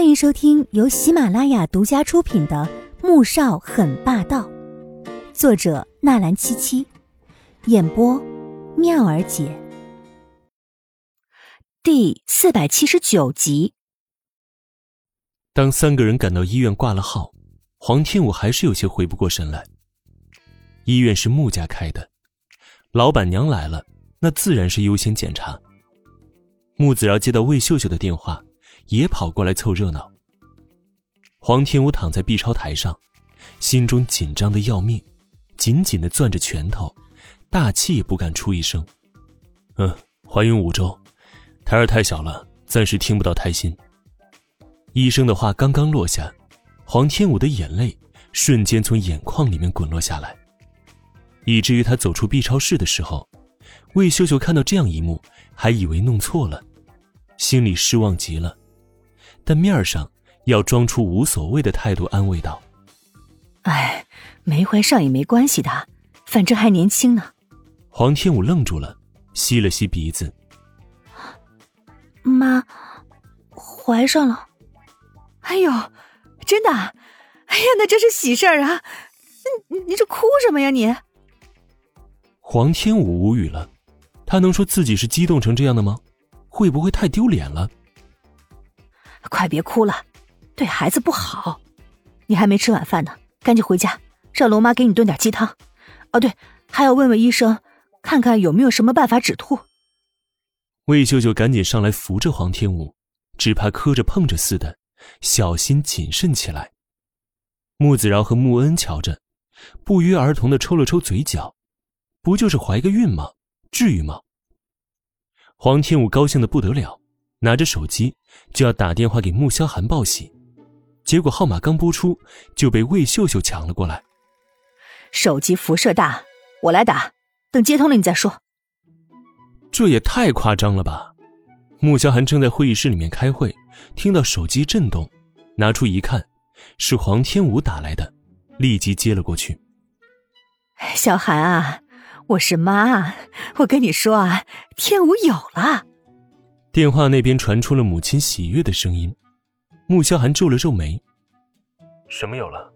欢迎收听由喜马拉雅独家出品的《穆少很霸道》，作者纳兰七七，演播妙儿姐，第四百七十九集。当三个人赶到医院挂了号，黄天武还是有些回不过神来。医院是穆家开的，老板娘来了，那自然是优先检查。穆子饶接到魏秀秀的电话。也跑过来凑热闹。黄天武躺在 B 超台上，心中紧张的要命，紧紧的攥着拳头，大气也不敢出一声。嗯，怀孕五周，胎儿太小了，暂时听不到胎心。医生的话刚刚落下，黄天武的眼泪瞬间从眼眶里面滚落下来，以至于他走出 B 超室的时候，魏秀秀看到这样一幕，还以为弄错了，心里失望极了。但面上要装出无所谓的态度，安慰道：“哎，没怀上也没关系的，反正还年轻呢。”黄天武愣住了，吸了吸鼻子：“妈，怀上了。哎呦，真的？哎呀，那真是喜事儿啊！你你这哭什么呀你？”黄天武无语了，他能说自己是激动成这样的吗？会不会太丢脸了？快别哭了，对孩子不好。你还没吃晚饭呢，赶紧回家，让龙妈给你炖点鸡汤。哦，对，还要问问医生，看看有没有什么办法止吐。魏秀秀赶紧上来扶着黄天武，只怕磕着碰着似的，小心谨慎起来。穆子饶和穆恩瞧着，不约而同的抽了抽嘴角，不就是怀个孕吗？至于吗？黄天武高兴的不得了。拿着手机就要打电话给穆萧寒报喜，结果号码刚拨出就被魏秀秀抢了过来。手机辐射大，我来打，等接通了你再说。这也太夸张了吧！穆萧寒正在会议室里面开会，听到手机震动，拿出一看，是黄天武打来的，立即接了过去。小寒啊，我是妈，我跟你说啊，天武有了。电话那边传出了母亲喜悦的声音，穆萧寒皱了皱眉：“什么有了？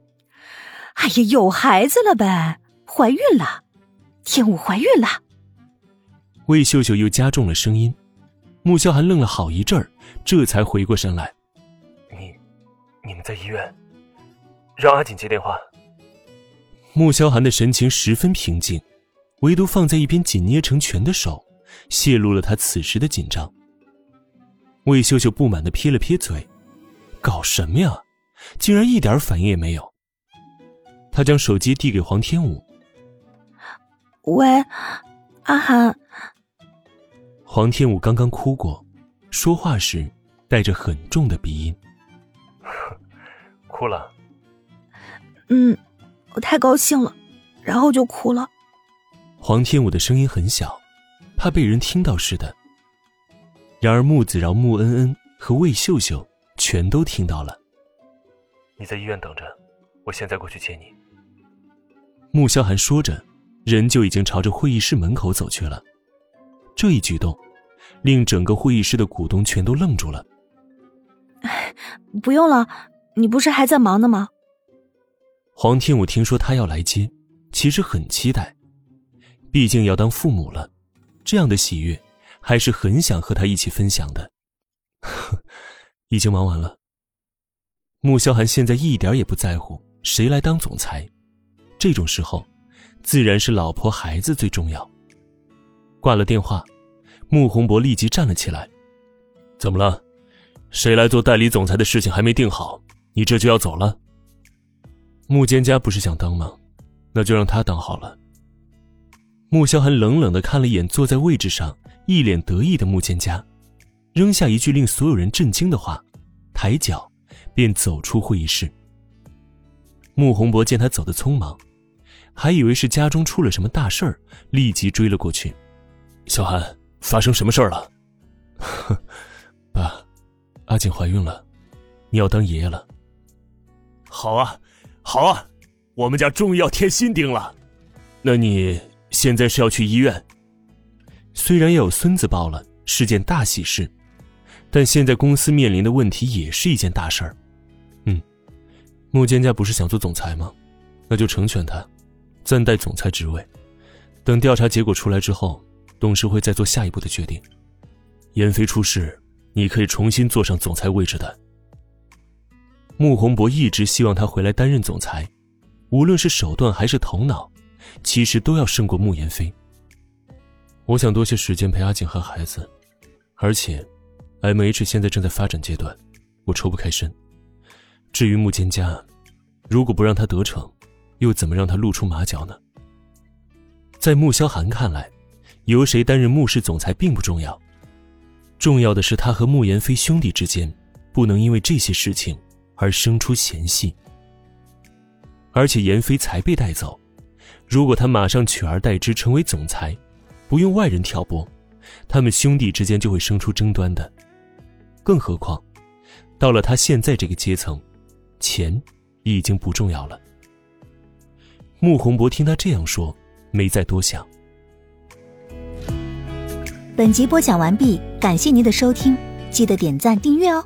哎呀，有孩子了呗，怀孕了，天武怀孕了。”魏秀秀又加重了声音，穆萧寒愣了好一阵儿，这才回过神来：“你，你们在医院，让阿锦接电话。”穆萧寒的神情十分平静，唯独放在一边紧捏成拳的手，泄露了他此时的紧张。魏秀秀不满的撇了撇嘴：“搞什么呀？竟然一点反应也没有。”他将手机递给黄天武：“喂，阿涵。”黄天武刚刚哭过，说话时带着很重的鼻音：“哭了。”“嗯，我太高兴了，然后就哭了。”黄天武的声音很小，怕被人听到似的。然而，穆子饶、穆恩恩和魏秀秀全都听到了。你在医院等着，我现在过去接你。穆萧寒说着，人就已经朝着会议室门口走去了。这一举动，令整个会议室的股东全都愣住了。不用了，你不是还在忙呢吗？黄天武听说他要来接，其实很期待，毕竟要当父母了，这样的喜悦。还是很想和他一起分享的，已经忙完了。穆萧寒现在一点也不在乎谁来当总裁，这种时候，自然是老婆孩子最重要。挂了电话，穆宏博立即站了起来：“怎么了？谁来做代理总裁的事情还没定好，你这就要走了？”穆蒹葭不是想当吗？那就让他当好了。穆萧寒冷冷的看了一眼坐在位置上。一脸得意的穆建家，扔下一句令所有人震惊的话，抬脚便走出会议室。穆宏博见他走得匆忙，还以为是家中出了什么大事儿，立即追了过去：“小韩，发生什么事儿了？”“ 爸，阿锦怀孕了，你要当爷爷了。”“好啊，好啊，我们家终于要添新丁了。那你现在是要去医院？”虽然也有孙子抱了，是件大喜事，但现在公司面临的问题也是一件大事儿。嗯，穆蒹葭不是想做总裁吗？那就成全他，暂代总裁职位。等调查结果出来之后，董事会再做下一步的决定。严飞出事，你可以重新坐上总裁位置的。穆宏博一直希望他回来担任总裁，无论是手段还是头脑，其实都要胜过穆言飞。我想多些时间陪阿锦和孩子，而且，M H 现在正在发展阶段，我抽不开身。至于穆蒹葭，如果不让他得逞，又怎么让他露出马脚呢？在穆萧寒看来，由谁担任穆氏总裁并不重要，重要的是他和穆言飞兄弟之间不能因为这些事情。而生出嫌隙，而且言飞才被带走，如果他马上取而代之成为总裁，不用外人挑拨，他们兄弟之间就会生出争端的。更何况，到了他现在这个阶层，钱已经不重要了。穆宏博听他这样说，没再多想。本集播讲完毕，感谢您的收听，记得点赞订阅哦。